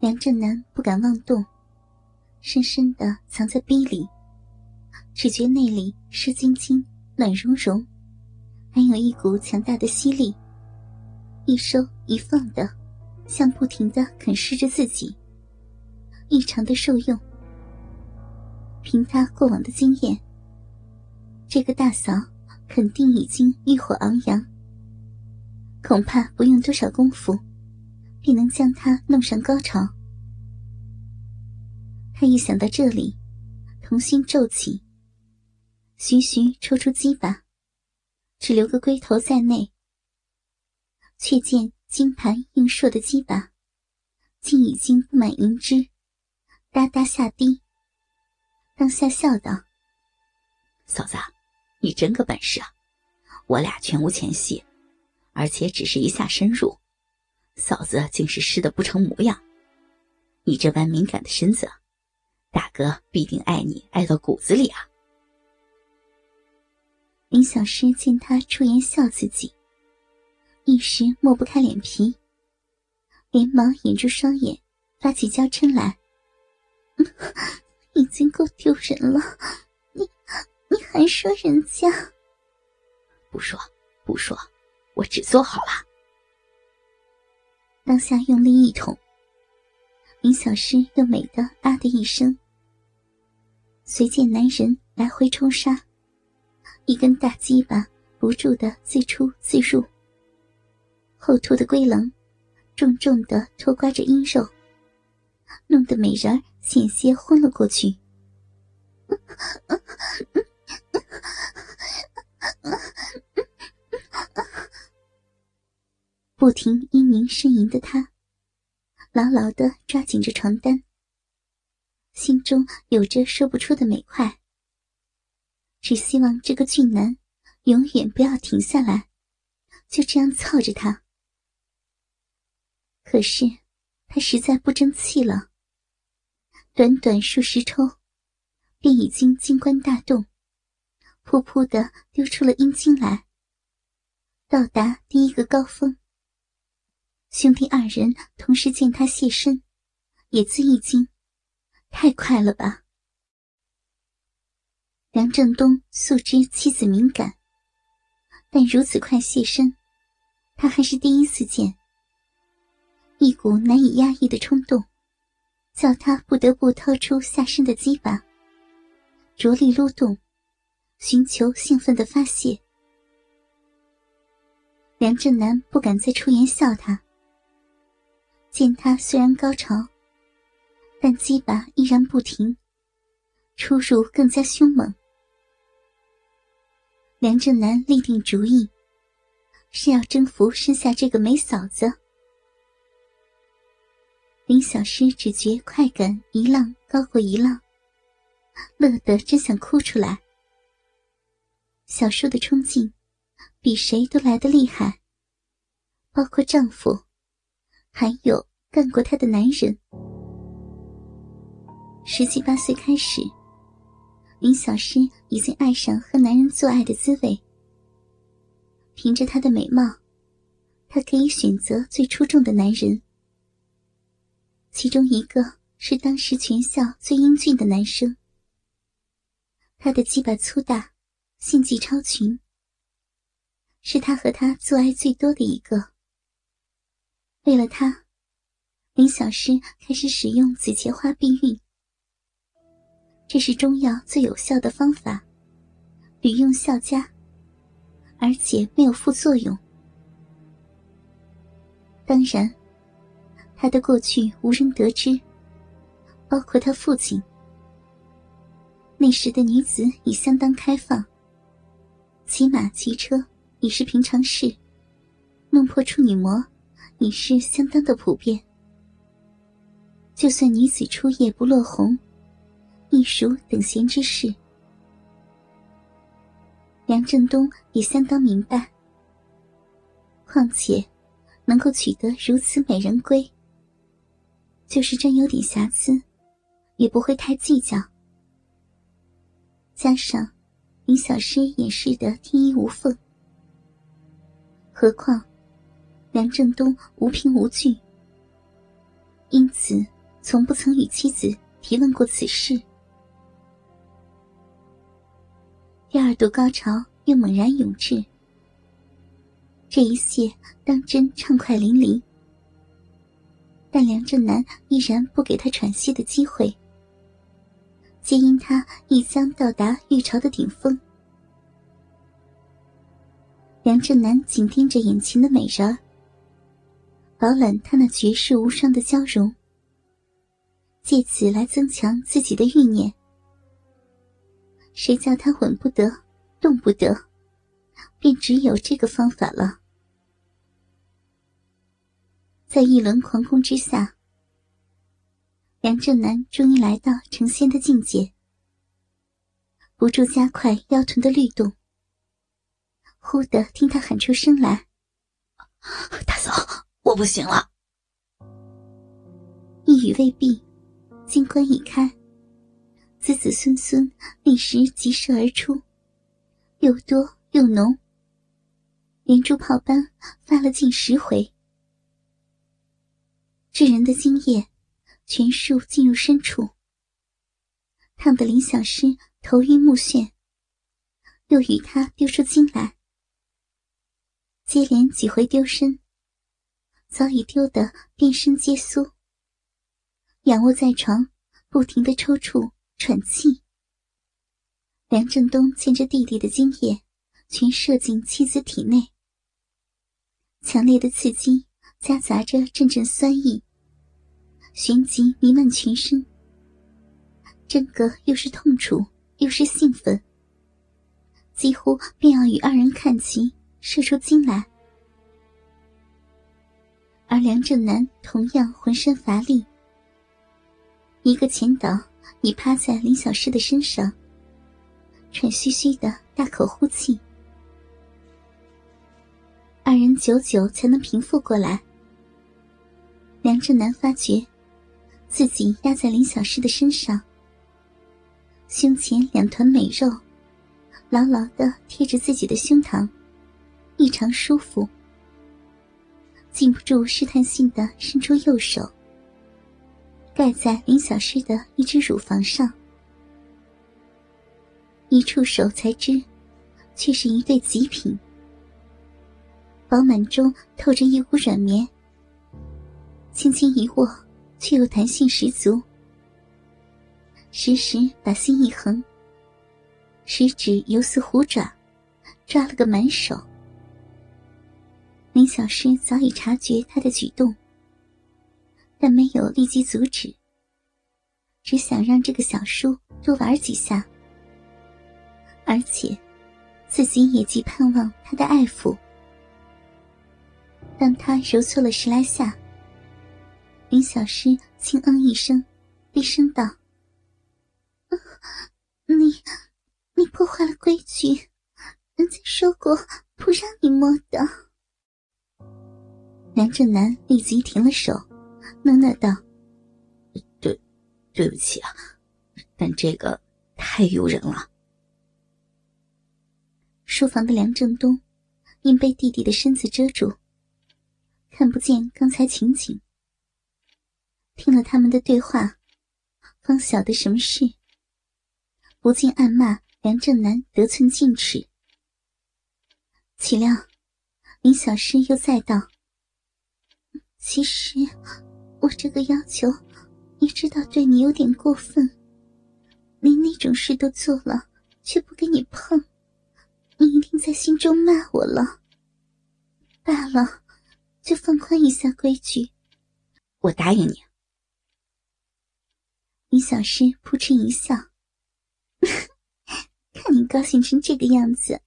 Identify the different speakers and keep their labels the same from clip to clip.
Speaker 1: 梁正南不敢妄动，深深的藏在逼里，只觉内里湿津津、暖融融，还有一股强大的吸力，一收一放的，像不停的啃噬着自己，异常的受用。凭他过往的经验，这个大嫂肯定已经欲火昂扬，恐怕不用多少功夫。便能将他弄上高潮。他一想到这里，童心骤起，徐徐抽出鸡巴，只留个龟头在内。却见金盘硬硕的鸡巴，竟已经布满银汁，哒哒下滴。当下笑道：“
Speaker 2: 嫂子，你真个本事啊！我俩全无前戏，而且只是一下深入。”嫂子竟是湿的不成模样，你这般敏感的身子，大哥必定爱你爱到骨子里啊！
Speaker 1: 林小诗见他出言笑自己，一时抹不开脸皮，连忙掩住双眼，发起娇嗔来：“已经够丢人了，你你还说人家？
Speaker 2: 不说不说，我只做好了。”
Speaker 1: 当下用力一捅，林小诗又美的啊的一声。随见男人来回冲杀，一根大鸡巴不住的自出自入，后凸的龟棱重重的拖刮着阴肉，弄得美人险些昏了过去。不停嘤咛呻吟的他，牢牢的抓紧着床单，心中有着说不出的美快。只希望这个俊男永远不要停下来，就这样操着他。可是他实在不争气了，短短数十抽，便已经金冠大动，噗噗的丢出了阴茎来，到达第一个高峰。兄弟二人同时见他现身，也自一惊，太快了吧！梁正东素知妻子敏感，但如此快现身，他还是第一次见。一股难以压抑的冲动，叫他不得不掏出下身的鸡巴，着力撸动，寻求兴奋的发泄。梁正南不敢再出言笑他。见他虽然高潮，但鸡巴依然不停，出入更加凶猛。梁正南立定主意，是要征服身下这个美嫂子。林小诗只觉快感一浪高过一浪，乐得真想哭出来。小叔的冲劲，比谁都来得厉害，包括丈夫。还有干过他的男人。十七八岁开始，林小诗已经爱上和男人做爱的滋味。凭着她的美貌，她可以选择最出众的男人。其中一个是当时全校最英俊的男生。他的鸡巴粗大，性技超群，是他和他做爱最多的一个。为了他，林小诗开始使用紫茄花避孕。这是中药最有效的方法，屡用效佳，而且没有副作用。当然，他的过去无人得知，包括他父亲。那时的女子已相当开放，骑马骑车已是平常事，弄破处女膜。已是相当的普遍。就算女子初夜不落红，亦属等闲之事。梁振东也相当明白。况且，能够取得如此美人归，就是真有点瑕疵，也不会太计较。加上林小诗掩饰的天衣无缝，何况。梁振东无凭无据，因此从不曾与妻子提问过此事。第二度高潮又猛然涌至，这一切当真畅快淋漓，但梁振南依然不给他喘息的机会，皆因他已将到达欲潮的顶峰。梁振南紧盯着眼前的美人儿。饱览他那绝世无双的娇容，借此来增强自己的欲念。谁叫他稳不得、动不得，便只有这个方法了。在一轮狂攻之下，梁正南终于来到成仙的境界，不住加快腰臀的律动。忽的听他喊出声来：“
Speaker 2: 大嫂！”我不行了。
Speaker 1: 一语未毕，金棺已开，子子孙孙立时急射而出，又多又浓，连珠炮般发了近十回。智人的精液全数进入深处，烫得林小诗头晕目眩，又与他丢出精来，接连几回丢身。早已丢得遍身皆酥，仰卧在床，不停的抽搐喘气。梁振东见着弟弟的精液全射进妻子体内，强烈的刺激夹杂着阵阵酸意，旋即弥漫全身。整个又是痛楚又是兴奋，几乎便要与二人看齐，射出精来。而梁正南同样浑身乏力，一个前倒，已趴在林小诗的身上，喘吁吁的大口呼气。二人久久才能平复过来。梁正南发觉，自己压在林小诗的身上，胸前两团美肉，牢牢的贴着自己的胸膛，异常舒服。禁不住试探性的伸出右手，盖在林小诗的一只乳房上。一触手才知，却是一对极品，饱满中透着一股软绵。轻轻一握，却又弹性十足。时时把心一横，食指犹似虎爪，抓了个满手。林小诗早已察觉他的举动，但没有立即阻止，只想让这个小叔多玩几下，而且自己也极盼望他的爱抚。当他揉搓了十来下，林小诗轻嗯一声，低声道：“你，你破坏了规矩，人家说过不让你摸的。”梁正南立即停了手，讷讷道：“
Speaker 2: 对，对不起啊，但这个太诱人了。”
Speaker 1: 书房的梁正东因被弟弟的身子遮住，看不见刚才情景。听了他们的对话，方晓得什么事，不禁暗骂梁正南得寸进尺。岂料林小诗又再道。其实，我这个要求，你知道对你有点过分。连那种事都做了，却不给你碰，你一定在心中骂我了。罢了，就放宽一下规矩。
Speaker 2: 我答应你。
Speaker 1: 李小诗扑哧一笑，看你高兴成这个样子，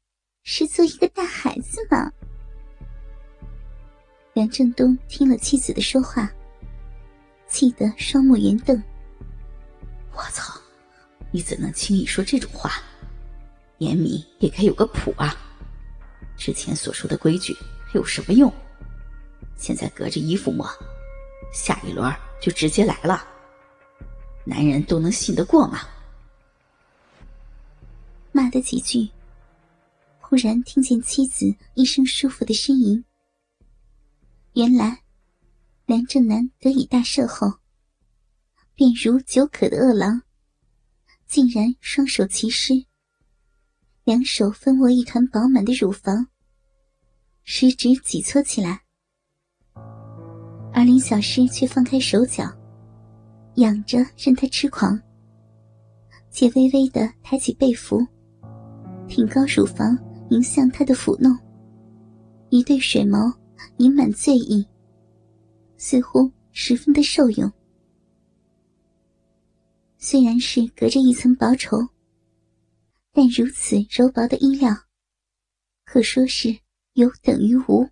Speaker 1: 是做一个大孩子吗。梁振东听了妻子的说话，气得双目圆瞪。
Speaker 2: 我操！你怎能轻易说这种话？严明也该有个谱啊！之前所说的规矩有什么用？现在隔着衣服摸，下一轮就直接来了。男人都能信得过吗？
Speaker 1: 骂的几句，忽然听见妻子一声舒服的呻吟。原来，梁正南得以大赦后，便如久渴的饿狼，竟然双手齐施，两手分握一团饱满的乳房，食指挤搓起来。而林小诗却放开手脚，仰着任他痴狂，且微微的抬起背幅，挺高乳房迎向他的抚弄，一对水眸。盈满醉意，似乎十分的受用。虽然是隔着一层薄绸，但如此柔薄的衣料，可说是有等于无。